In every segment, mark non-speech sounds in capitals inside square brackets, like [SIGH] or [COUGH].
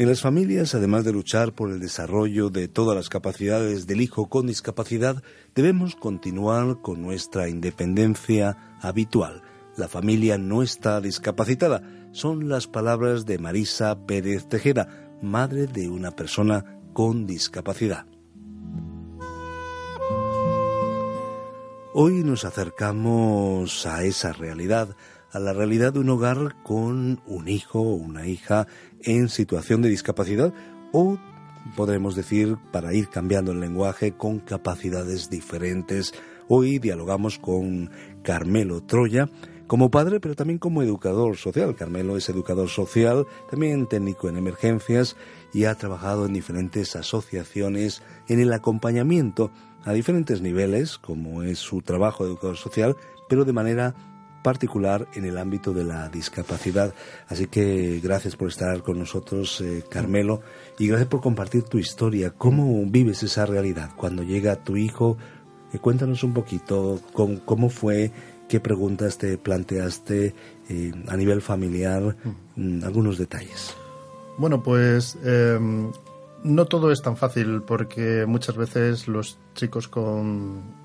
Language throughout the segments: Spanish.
En las familias, además de luchar por el desarrollo de todas las capacidades del hijo con discapacidad, debemos continuar con nuestra independencia habitual. La familia no está discapacitada. Son las palabras de Marisa Pérez Tejeda, madre de una persona con discapacidad. Hoy nos acercamos a esa realidad, a la realidad de un hogar con un hijo o una hija en situación de discapacidad o podremos decir, para ir cambiando el lenguaje, con capacidades diferentes. Hoy dialogamos con Carmelo Troya como padre, pero también como educador social. Carmelo es educador social, también técnico en emergencias y ha trabajado en diferentes asociaciones en el acompañamiento a diferentes niveles, como es su trabajo de educador social, pero de manera particular en el ámbito de la discapacidad. Así que gracias por estar con nosotros, eh, Carmelo, y gracias por compartir tu historia. ¿Cómo vives esa realidad cuando llega tu hijo? Eh, cuéntanos un poquito cómo, cómo, fue, qué preguntas te planteaste eh, a nivel familiar, mm, algunos detalles. Bueno, pues em, no todo es tan fácil porque muchas veces los chicos con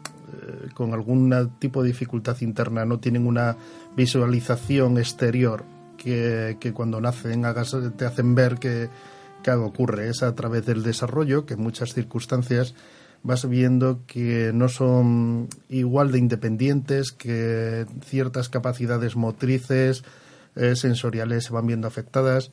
con algún tipo de dificultad interna no tienen una visualización exterior que, cuando nacen te hacen ver que, que algo ocurre. Es a través del desarrollo que en muchas circunstancias vas viendo que no son igual de independientes, que ciertas capacidades motrices, eh, sensoriales se van viendo afectadas.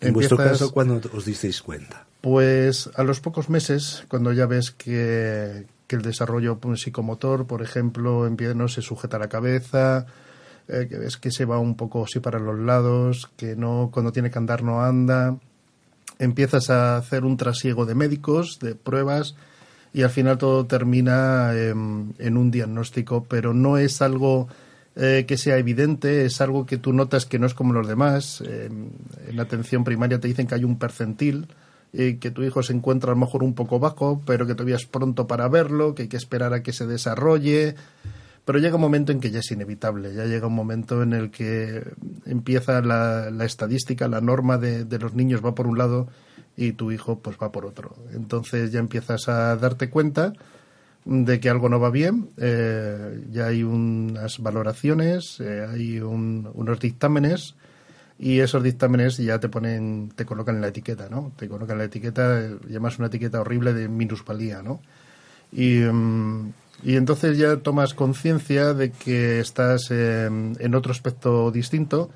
En vuestro caso, ¿cuándo os disteis cuenta? Pues a los pocos meses, cuando ya ves que, que el desarrollo psicomotor, por ejemplo, no se sujeta la cabeza, eh, que ves que se va un poco así para los lados, que no cuando tiene que andar no anda. Empiezas a hacer un trasiego de médicos, de pruebas, y al final todo termina en, un diagnóstico, pero no es algo eh, que sea evidente, es algo que tú notas que no es como los demás. en la atención primaria te dicen que hay un percentil, y que tu hijo se encuentra a lo mejor un poco bajo, pero que todavía es pronto para verlo, que hay que esperar a que se desarrolle. Pero llega un momento en que ya es inevitable, ya llega un momento en el que empieza la, estadística, la norma de, los niños va por un lado y tu hijo pues va por otro. Entonces ya empiezas a darte cuenta de que algo no va bien, eh, ya hay unas valoraciones, eh, hay unos dictámenes y esos dictámenes ya te ponen, te colocan la etiqueta, ¿no? Te colocan la etiqueta, llamas una etiqueta horrible de minusvalía, ¿no? Y, mm, y entonces ya tomas conciencia de que estás en otro aspecto distinto,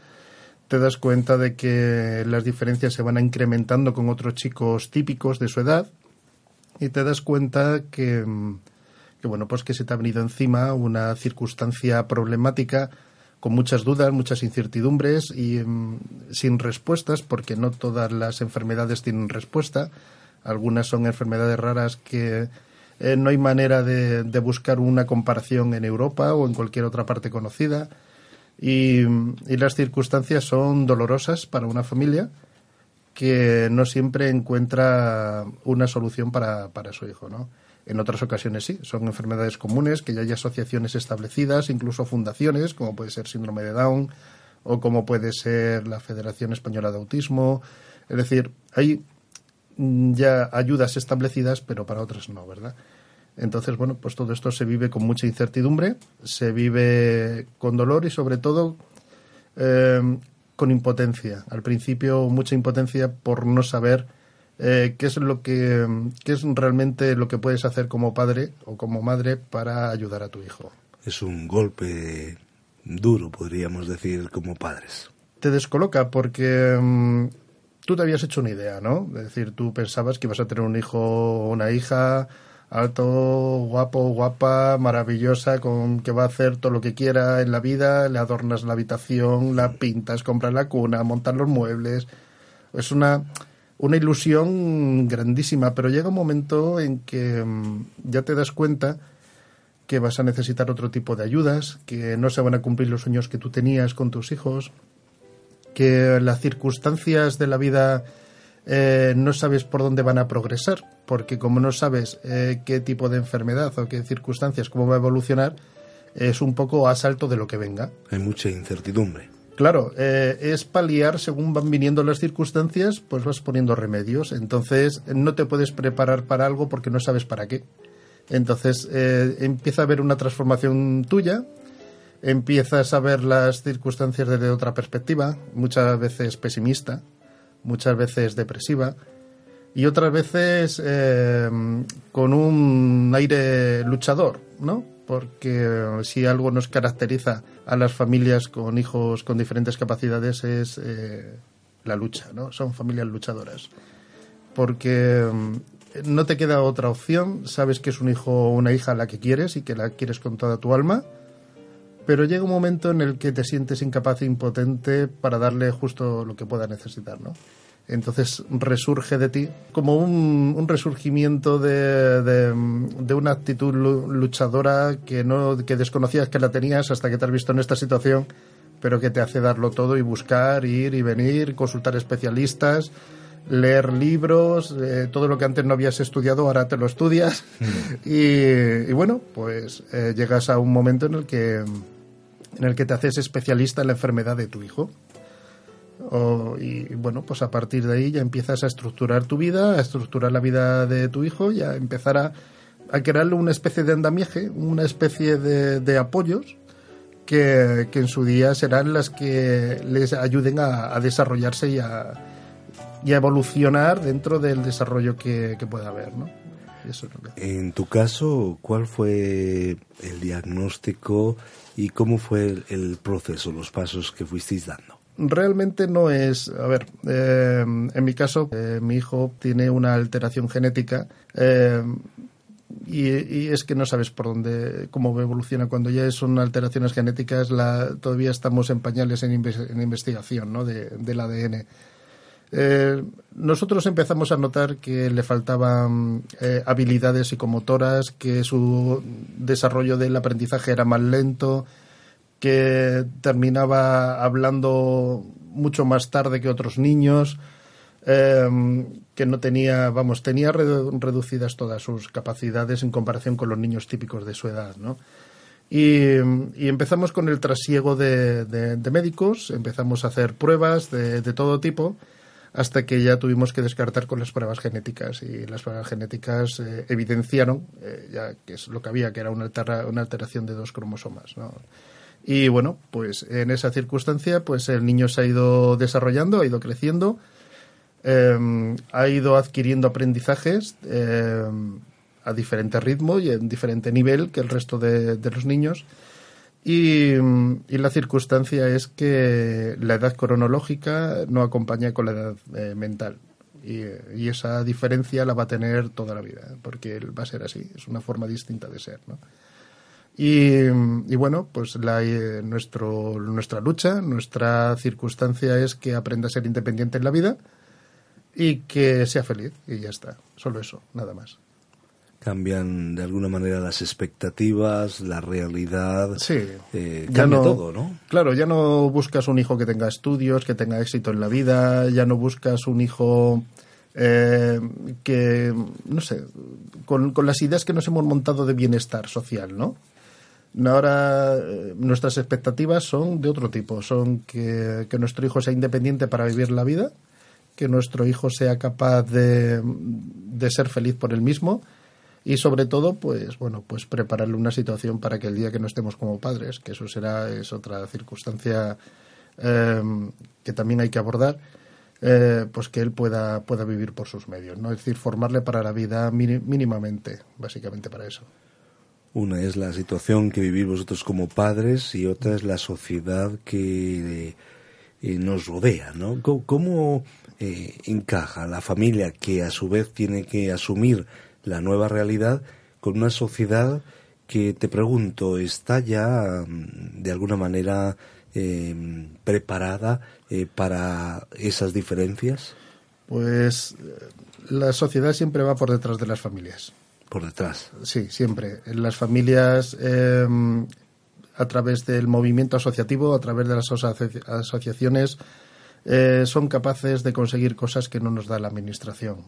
te das cuenta de que las diferencias se van incrementando con otros chicos típicos de su edad y te das cuenta que, mm, que bueno, pues que se te ha venido encima una circunstancia problemática con muchas dudas, muchas incertidumbres y mm, sin respuestas, porque no todas las enfermedades tienen respuesta. Algunas son enfermedades raras que eh, no hay manera de, buscar una comparación en Europa o en cualquier otra parte conocida. Y, y, las circunstancias son dolorosas para una familia que no siempre encuentra una solución para, para su hijo, ¿no? En otras ocasiones sí, son enfermedades comunes, que ya hay asociaciones establecidas, incluso fundaciones, como puede ser síndrome de Down o como puede ser la Federación Española de Autismo. Es decir, hay ya ayudas establecidas, pero para otras no, ¿verdad? Entonces, bueno, pues todo esto se vive con mucha incertidumbre, se vive con dolor y sobre todo eh, con impotencia. Al principio mucha impotencia por no saber eh, qué es lo que qué es realmente lo que puedes hacer como padre o como madre para ayudar a tu hijo. Es un golpe duro, podríamos decir, como padres. te descoloca porque mm, tú te habías hecho una idea, ¿no? Es decir, tú pensabas que ibas a tener un hijo o una hija alto, guapo, guapa, maravillosa, con que va a hacer todo lo que quiera en la vida, le adornas la habitación, la pintas, compras la cuna, montas los muebles. Es una, una ilusión grandísima, pero llega un momento en que mm, ya te das cuenta que vas a necesitar otro tipo de ayudas, que no se van a cumplir los sueños que tú tenías con tus hijos, que las circunstancias de la vida eh, no sabes por dónde van a progresar, porque como no sabes eh, qué tipo de enfermedad o qué circunstancias, cómo va a evolucionar, es un poco a salto de lo que venga. Hay mucha incertidumbre. Claro, eh, es paliar según van viniendo las circunstancias, pues vas poniendo remedios. Entonces no te puedes preparar para algo porque no sabes para qué. Entonces empieza a haber una transformación tuya empiezas a ver las circunstancias desde otra perspectiva, muchas veces pesimista, muchas veces depresiva y otras veces eh, con un aire luchador, ¿no? Porque si algo nos caracteriza a las familias con hijos con diferentes capacidades es eh, la lucha, ¿no? Son familias luchadoras. Porque mm, no te queda otra opción, sabes que es un hijo o una hija la que quieres y que la quieres con toda tu alma pero llega un momento en el que te sientes incapaz e impotente para darle justo lo que pueda necesitar, ¿no? Entonces resurge de ti como un, resurgimiento de, de, una actitud luchadora que, no, que desconocías que la tenías hasta que te has visto en esta situación, pero que te hace darlo todo y buscar, ir y venir, consultar especialistas, leer libros, eh, todo lo que antes no habías estudiado, ahora te lo estudias. Mm. Y, bueno, pues eh, llegas a un momento en el que en el que te haces especialista en la enfermedad de tu hijo. Y bueno, pues a partir de ahí ya empiezas a estructurar tu vida, a estructurar la vida de tu hijo y a empezar a, crearle una especie de andamiaje, una especie de, apoyos que, en su día serán las que les ayuden a, desarrollarse y a, y a, evolucionar dentro del desarrollo que, pueda haber. ¿no? En tu caso, ¿cuál fue el diagnóstico y cómo fue el, proceso, los pasos que fuisteis dando? Realmente no es, a ver, eh, en mi caso, eh, mi hijo tiene una alteración genética eh, y, es que no sabes por dónde, cómo evoluciona. Cuando ya son alteraciones genéticas, la, todavía estamos en pañales en, investigación ¿no? del ADN. Nosotros empezamos a notar que le faltaban habilidades psicomotoras, que su desarrollo del aprendizaje era más lento, que terminaba hablando mucho más tarde que otros niños, eh, que no tenía, vamos, tenía reducidas todas sus capacidades en comparación con los niños típicos de su edad, ¿no? Y, empezamos con el trasiego de, médicos, empezamos a hacer pruebas de todo tipo hasta que ya tuvimos que descartar con las pruebas genéticas y las pruebas genéticas eh, evidenciaron eh, ya que es lo que había que era una, una alteración de dos cromosomas y bueno pues en esa circunstancia pues el niño se ha ido desarrollando ha ido creciendo em, ha ido adquiriendo aprendizajes em, a diferente ritmo y en diferente nivel que el resto de los niños y, la circunstancia es que la edad cronológica no acompaña con la edad eh, mental. Y, esa diferencia la va a tener toda la vida, porque va a ser así, es una forma distinta de ser. ¿no? Y, bueno, pues la, eh, nuestro, nuestra lucha, nuestra circunstancia es que aprenda a ser independiente en la vida y que sea feliz, y ya está, solo eso, nada más cambian de alguna manera las expectativas, la realidad, sí, eh, cambia todo, ¿no? Claro, ya no buscas un hijo que tenga estudios, que tenga éxito en la vida, ya no buscas un hijo eh, que, no sé, con, las ideas que nos hemos montado de bienestar social, ¿no? Ahora eh, nuestras expectativas son de otro tipo, son que, nuestro hijo sea independiente para vivir la vida, que nuestro hijo sea capaz de, de ser feliz por él mismo, y sobre todo pues bueno pues prepararle una situación para que el día que no estemos como padres que eso será es otra circunstancia em, que también hay que abordar eh, pues que él pueda pueda vivir por sus medios no es decir formarle para la vida mínimamente básicamente para eso una es la situación que vivís vosotros como padres y otra es la sociedad que nos rodea, ¿no? ¿Cómo, encaja la familia que a su vez tiene que asumir la nueva realidad con una sociedad que te pregunto, ¿está ya mm, de alguna manera preparada para esas diferencias? Pues la sociedad siempre va por detrás de las familias. Por detrás. Sí, siempre. Las familias, em, a través del movimiento asociativo, a través de las asociaciones, eh, son capaces de conseguir cosas que no nos da la Administración.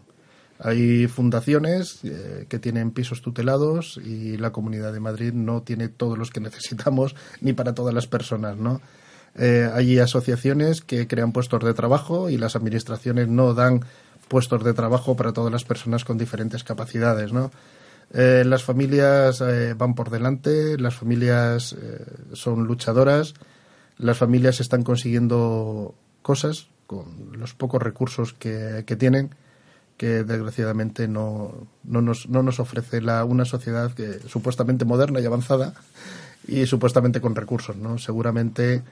Hay fundaciones eh, que tienen pisos tutelados y la Comunidad de Madrid no tiene todos los que [LAUGHS] necesitamos ni para todas las personas, ¿no? Eh, hay asociaciones que crean puestos de trabajo y las administraciones no dan puestos de trabajo para todas las personas con diferentes capacidades, ¿no? Eh, las familias eh, van por delante, las familias eh, son luchadoras, las familias están consiguiendo cosas con los pocos recursos que, tienen que desgraciadamente no, no, nos, no nos ofrece la, una sociedad que supuestamente moderna y avanzada y supuestamente con recursos, ¿no? Seguramente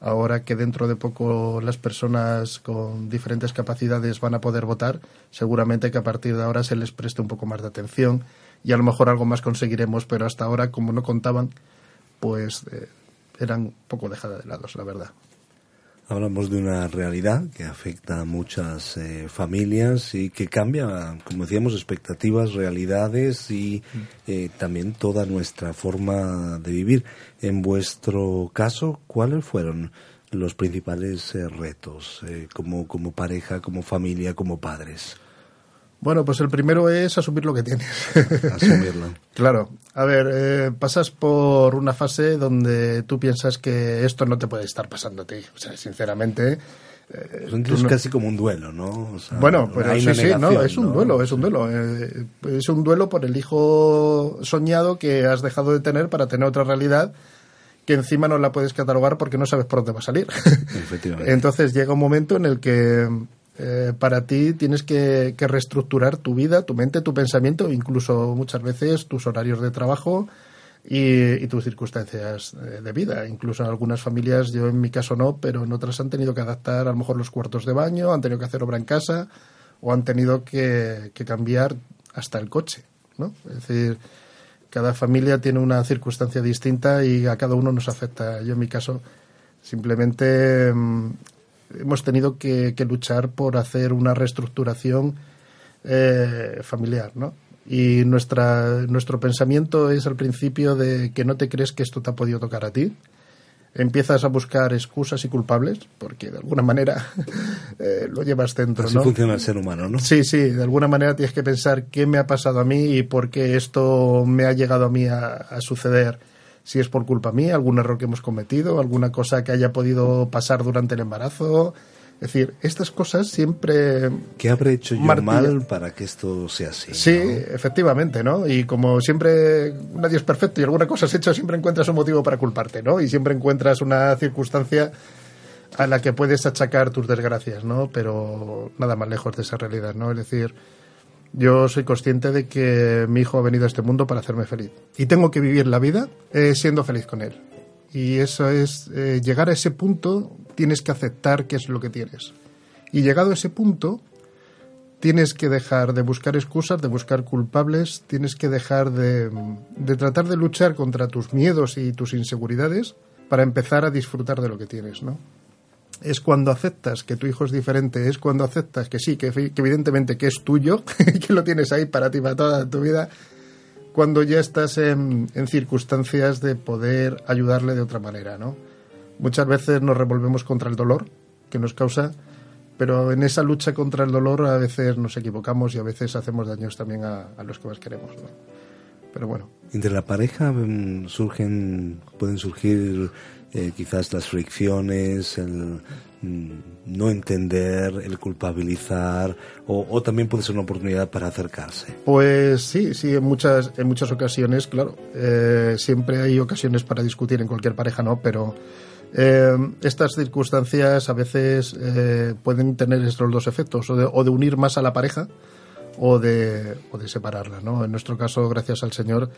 Ahora que dentro de poco las personas con diferentes capacidades van a poder votar, seguramente que a partir de ahora se les preste un poco más de atención y a lo mejor algo más conseguiremos, pero hasta ahora, como no contaban, pues eh, eran un poco dejadas de lado, la verdad. Hablamos de una realidad que afecta a muchas eh, familias y que cambia, como decíamos, expectativas, realidades y eh, también toda nuestra forma de vivir. En vuestro caso, ¿cuáles fueron los principales eh, retos como, como pareja, como familia, como padres? Bueno, pues el primero es asumir lo que tienes. [LAUGHS] Asumirlo. claro. A ver, eh, pasas por una fase donde tú piensas que esto no te puede estar pasando a ti. O sea, sinceramente. Eh, es casi como un duelo, ¿no? bueno, pero sí, sí, no, es un duelo, es un duelo. Eh, es un duelo por el hijo soñado que has dejado de tener para tener otra realidad que encima no la puedes catalogar porque no sabes por dónde va a salir. [LAUGHS] Efectivamente. Entonces llega un momento en el que eh, para ti tienes que, reestructurar tu vida, tu mente, tu pensamiento, incluso muchas veces tus horarios de trabajo y, tus circunstancias eh, de vida. Incluso en algunas familias, yo en mi caso no, pero en otras han tenido que adaptar a lo mejor los cuartos de baño, han tenido que hacer obra en casa o han tenido que, cambiar hasta el coche, ¿no? Es decir, cada familia tiene una circunstancia distinta y a cada uno nos afecta. Yo en mi caso simplemente mm, hemos tenido que, luchar por hacer una reestructuración eh, familiar, ¿no? Y nuestra, nuestro pensamiento es al principio de que no te crees que esto te ha podido tocar a ti. Empiezas a buscar excusas y culpables, porque de alguna manera [LAUGHS] eh, lo llevas dentro, Así funciona el ser humano, ¿no? Sí, sí, de alguna manera tienes que pensar qué me ha pasado a mí y por qué esto me ha llegado a mí a suceder si es por culpa mía, algún error que hemos cometido, alguna cosa que haya podido pasar durante el embarazo. Es decir, estas cosas siempre... ¿Qué habré hecho yo mal para que esto sea así? Sí, efectivamente, ¿no? Y como siempre nadie es perfecto y alguna cosa has hecho, siempre encuentras un motivo para culparte, ¿no? Y siempre encuentras una circunstancia a la que puedes achacar tus desgracias, ¿no? Pero nada más lejos de esa realidad, ¿no? Es decir, yo soy consciente de que mi hijo ha venido a este mundo para hacerme feliz. Y tengo que vivir la vida eh, siendo feliz con él. Y eso es, eh, llegar a ese punto, tienes que aceptar qué es lo que tienes. Y llegado a ese punto, tienes que dejar de buscar excusas, de buscar culpables, tienes que dejar de, de tratar de luchar contra tus miedos y tus inseguridades para empezar a disfrutar de lo que tienes, ¿no? Es cuando aceptas que tu hijo es diferente, es cuando aceptas que sí, que, evidentemente que es tuyo, [LAUGHS] que lo tienes ahí para ti, para toda tu vida, cuando ya estás en, circunstancias de poder ayudarle de otra manera, ¿no? Muchas veces nos revolvemos contra el dolor que nos causa, pero en esa lucha contra el dolor a veces nos equivocamos y a veces hacemos daños también a, los que más queremos, ¿no? Pero bueno. Entre la pareja mm, surgen, pueden surgir eh, quizás las fricciones, el mm, no entender, el culpabilizar, o, también puede ser una oportunidad para acercarse. Pues sí, sí, en muchas, en muchas ocasiones, claro. Eh, siempre hay ocasiones para discutir en cualquier pareja, ¿no? Pero eh, estas circunstancias a veces pueden tener estos dos efectos, o de, o de, unir más a la pareja o de, o de separarla, ¿no? En nuestro caso, gracias al Señor,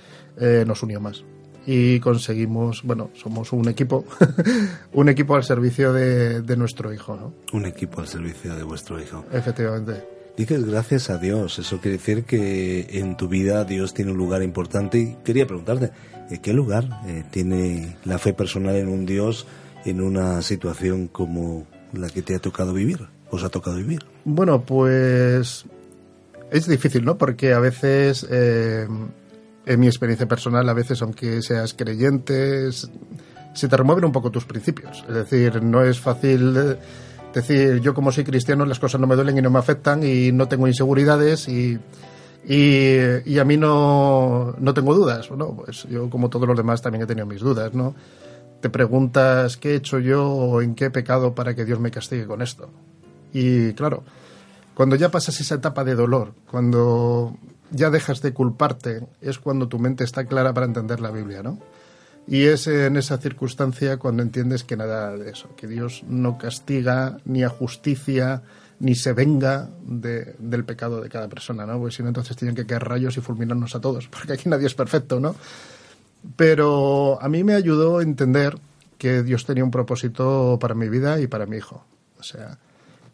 nos unió más. Y conseguimos, bueno, somos un equipo, [LAUGHS] un equipo al servicio de, de, nuestro hijo, ¿no? Un equipo al servicio de vuestro hijo. Efectivamente. Dices gracias a Dios, eso quiere decir que en tu vida Dios tiene un lugar importante y quería preguntarte, ¿qué lugar eh, tiene la fe personal en un Dios en una situación como la que te ha tocado vivir, os ha tocado vivir? Bueno, pues es difícil, ¿no? Porque a veces, eh, en mi experiencia personal, a veces, aunque seas creyente, se te remueven un poco tus principios. Es decir, no es fácil decir, yo como soy cristiano, las cosas no me duelen y no me afectan y no tengo inseguridades y, y, a mí no, no tengo dudas. ¿no? Pues yo, como todos los demás, también he tenido mis dudas, ¿no? Te preguntas qué he hecho yo o en qué he pecado para que Dios me castigue con esto. Y claro, cuando ya pasas esa etapa de dolor, cuando ya dejas de culparte, es cuando tu mente está clara para entender la Biblia, ¿no? Y es en esa circunstancia cuando entiendes que nada de eso, que Dios no castiga ni a justicia ni se venga del pecado de cada persona, ¿no? Porque si no, entonces tienen que caer rayos y fulminarnos a todos, porque aquí nadie es perfecto, ¿no? Pero a mí me ayudó a entender que Dios tenía un propósito para mi vida y para mi hijo. O sea,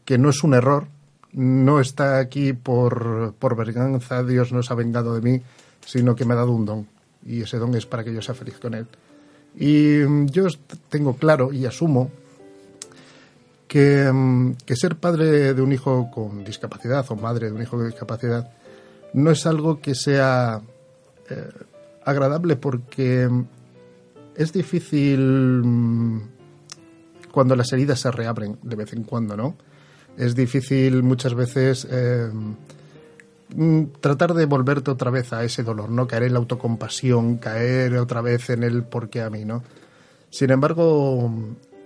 que no es un error, no está aquí por, por venganza, Dios no se ha vengado de mí, sino que me ha dado un don. Y ese don es para que yo sea feliz con él. Y mm, yo tengo claro y asumo que, mm, que, ser padre de un hijo con discapacidad o madre de un hijo con discapacidad no es algo que sea eh, agradable porque mm, es difícil cuando las heridas se reabren de vez en cuando, ¿no? Es difícil muchas veces eh, mm, tratar de volverte otra vez a ese dolor, ¿no? Caer en la autocompasión, caer otra vez en el por qué a mí, ¿no? Sin embargo,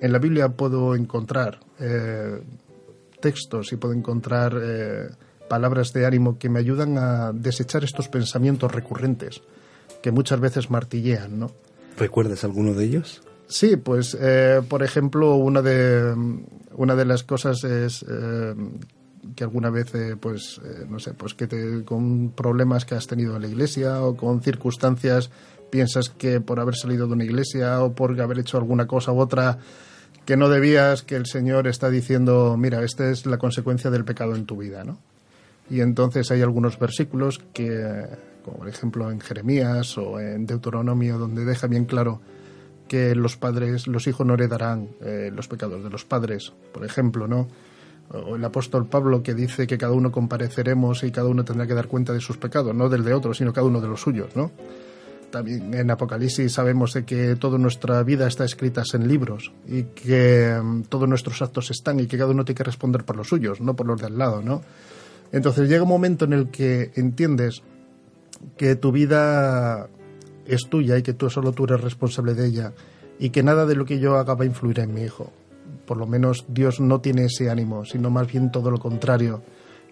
en la Biblia puedo encontrar eh, textos y puedo encontrar eh, palabras de ánimo que me ayudan a desechar estos pensamientos recurrentes que muchas veces martillean, ¿no? ¿Recuerdas alguno de ellos? Sí, pues, por ejemplo, una de, una de las cosas es eh, que alguna vez, eh, pues, eh, no sé, pues que te, con problemas que has tenido en la iglesia o con circunstancias piensas que por haber salido de una iglesia o por haber hecho alguna cosa u otra que no debías, que el Señor está diciendo, mira, esta es la consecuencia del pecado en tu vida, ¿no? Y entonces hay algunos versículos que, como por ejemplo en Jeremías o en Deuteronomio, donde deja bien claro que los padres, los hijos no heredarán eh, los pecados de los padres, por ejemplo, ¿no? O el apóstol Pablo que dice que cada uno compareceremos y cada uno tendrá que dar cuenta de sus pecados, no del de otro, sino cada uno de los suyos, ¿no? También en Apocalipsis sabemos que toda nuestra vida está escrita en libros y que mm, todos nuestros actos están y que cada uno tiene que responder por los suyos, no por los de al lado, ¿no? Entonces llega un momento en el que entiendes que tu vida es tuya y que tú solo tú eres responsable de ella y que nada de lo que yo haga va a influir en mi hijo. Por lo menos Dios no tiene ese ánimo, sino más bien todo lo contrario,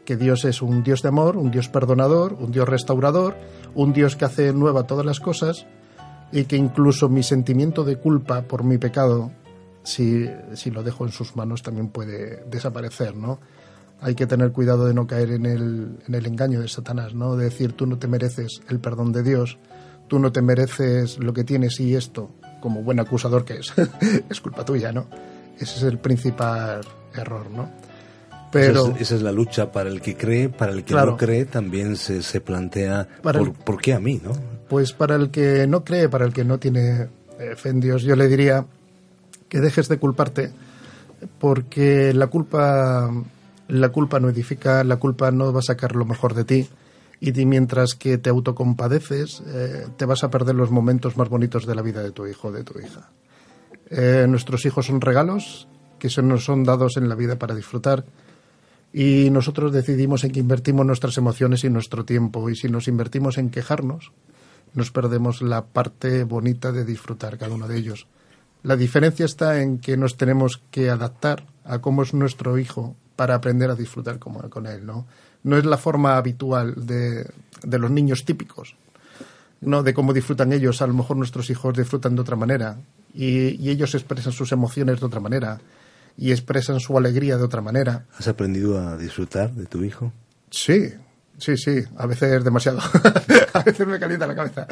que Dios es un Dios de amor, un Dios perdonador, un Dios restaurador, un Dios que hace nueva todas las cosas y que incluso mi sentimiento de culpa por mi pecado, si, si lo dejo en sus manos, también puede desaparecer, ¿no? Hay que tener cuidado de no caer en el, en el engaño de Satanás, ¿no? De decir tú no te mereces el perdón de Dios, tú no te mereces lo que tienes y esto, como buen acusador que es, [LAUGHS] es culpa tuya, ¿no? Ese es el principal error, ¿no? Pero, esa, es, la lucha para el que cree, para el que no cree también se, se plantea por, por, qué a mí, ¿no? Pues para el que no cree, para el que no tiene eh, fe en Dios, yo le diría que dejes de culparte porque la culpa, la culpa no edifica, la culpa no va a sacar lo mejor de ti y mientras que te autocompadeces, eh, te vas a perder los momentos más bonitos de la vida de tu hijo o de tu hija. Eh, nuestros hijos son regalos que se nos son dados en la vida para disfrutar y nosotros decidimos en qué invertimos nuestras emociones y nuestro tiempo y si nos invertimos en quejarnos, nos perdemos la parte bonita de disfrutar cada uno de ellos. La diferencia está en que nos tenemos que adaptar a cómo es nuestro hijo para aprender a disfrutar con él, ¿no? No es la forma habitual de, de los niños típicos, ¿no? de cómo disfrutan ellos. A lo mejor nuestros hijos disfrutan de otra manera y, ellos expresan sus emociones de otra manera y expresan su alegría de otra manera. ¿Has aprendido a disfrutar de tu hijo? Sí, sí, sí, a veces demasiado. [LAUGHS] a veces me calienta la cabeza.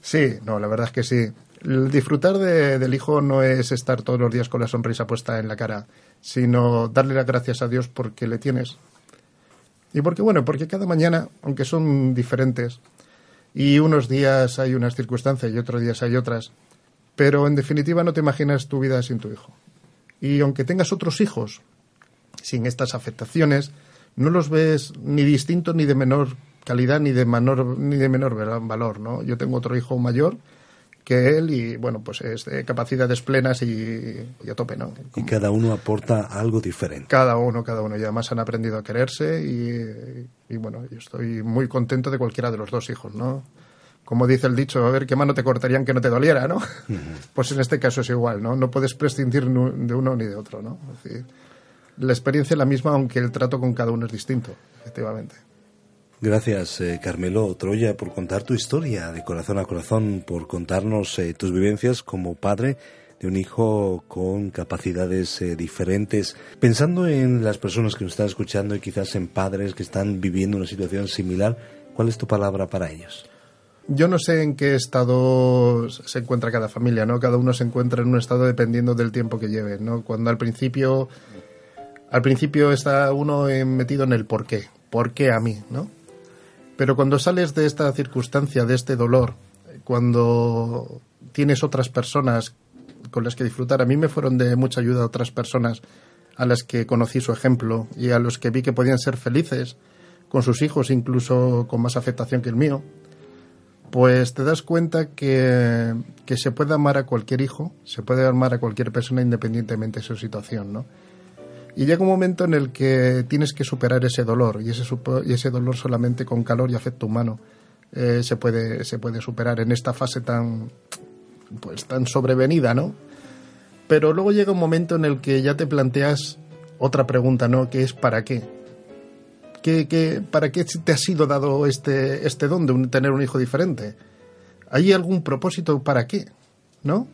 Sí, no, la verdad es que sí. El disfrutar del hijo no es estar todos los días con la sonrisa puesta en la cara, sino darle las gracias a Dios porque le tienes. Y porque, bueno, porque cada mañana, aunque son diferentes, y unos días hay unas circunstancias y otros días hay otras, pero en definitiva no te imaginas tu vida sin tu hijo. Y aunque tengas otros hijos sin estas afectaciones, no los ves ni distintos ni de menor calidad ni de menor ni de menor valor, ¿no? Yo tengo otro hijo mayor que él y bueno, pues es de capacidades plenas y, a tope, ¿no? Y cada uno aporta algo diferente. Cada uno, cada uno. Y además han aprendido a quererse y, y bueno, yo estoy muy contento de cualquiera de los dos hijos, ¿no? Como dice el dicho, a ver qué mano te cortarían que no te doliera, ¿no? [LAUGHS] Pues en este caso es igual, ¿no? No puedes prescindir de uno ni de otro, ¿no? Es decir, la experiencia es la misma, aunque el trato con cada uno es distinto, efectivamente. Gracias, eh, Carmelo Troya, por contar tu historia de corazón a corazón, por contarnos eh, tus vivencias como padre de un hijo con capacidades eh, diferentes. Pensando en las personas que nos están escuchando y quizás en padres que están viviendo una situación similar, ¿cuál es tu palabra para ellos? Yo no sé en qué estado se encuentra cada familia, ¿no? Cada uno se encuentra en un estado dependiendo del tiempo que lleve, ¿no? Cuando al principio al principio está uno metido en el por qué, por qué a mí, ¿no? Pero cuando sales de esta circunstancia, de este dolor, cuando tienes otras personas con las que disfrutar, a mí me fueron de mucha ayuda otras personas a las que conocí su ejemplo y a los que vi que podían ser felices con sus hijos, incluso con más afectación que el mío, pues te das cuenta que, que se puede amar a cualquier hijo, se puede amar a cualquier persona independientemente de su situación, ¿no? Y llega un momento en el que tienes que superar ese dolor y ese, dolor solamente con calor y afecto humano eh, se, puede, se puede superar en esta fase tan, pues, tan sobrevenida, ¿no? Pero luego llega un momento en el que ya te planteas otra pregunta, ¿no? Que es ¿para qué? ¿Qué, qué para qué te ha sido dado este, este don de tener un hijo diferente? ¿Hay algún propósito para qué? ¿No?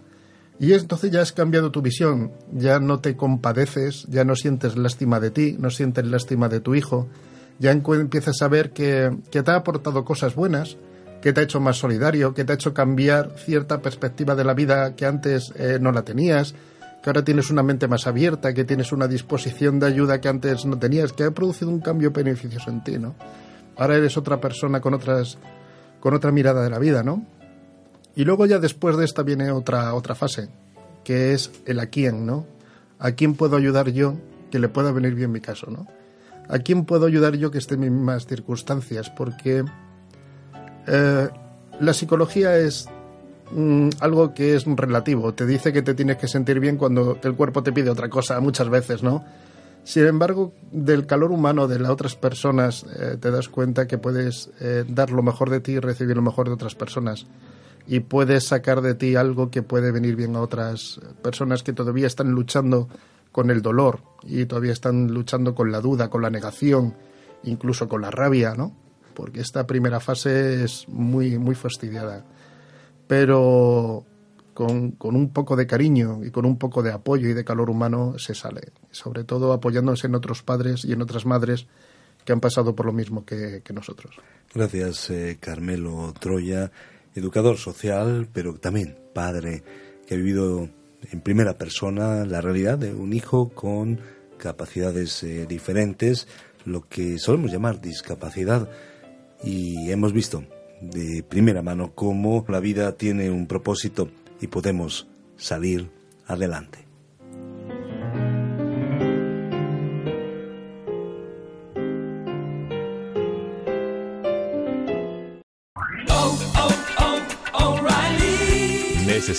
Y entonces ya has cambiado tu visión, ya no te compadeces, ya no sientes lástima de ti, no sientes lástima de tu hijo, ya empiezas a ver que, te ha aportado cosas buenas, que te ha hecho más solidario, que te ha hecho cambiar cierta perspectiva de la vida que antes eh, no la tenías, que ahora tienes una mente más abierta, que tienes una disposición de ayuda que antes no tenías, que ha producido un cambio beneficioso en ti, ¿no? Ahora eres otra persona con otras con otra mirada de la vida, ¿no? Y luego ya después de esta viene otra, otra fase, que es el a quién, ¿no? ¿A quién puedo ayudar yo que le pueda venir bien mi caso, ¿no? ¿A quién puedo ayudar yo que esté en mis mismas circunstancias? Porque eh, la psicología es mm, algo que es relativo. Te dice que te tienes que sentir bien cuando el cuerpo te pide otra cosa muchas veces, ¿no? Sin embargo, del calor humano de las otras personas eh, te das cuenta que puedes eh, dar lo mejor de ti y recibir lo mejor de otras personas y puedes sacar de ti algo que puede venir bien a otras personas que todavía están luchando con el dolor y todavía están luchando con la duda, con la negación, incluso con la rabia, ¿no? Porque esta primera fase es muy, muy fastidiada. Pero con, con, un poco de cariño y con un poco de apoyo y de calor humano se sale. Sobre todo apoyándose en otros padres y en otras madres que han pasado por lo mismo que, nosotros. Gracias, eh, Carmelo Troya educador social, pero también padre que ha vivido en primera persona la realidad de un hijo con capacidades eh, diferentes, lo que solemos llamar discapacidad. Y hemos visto de primera mano cómo la vida tiene un propósito y podemos salir adelante.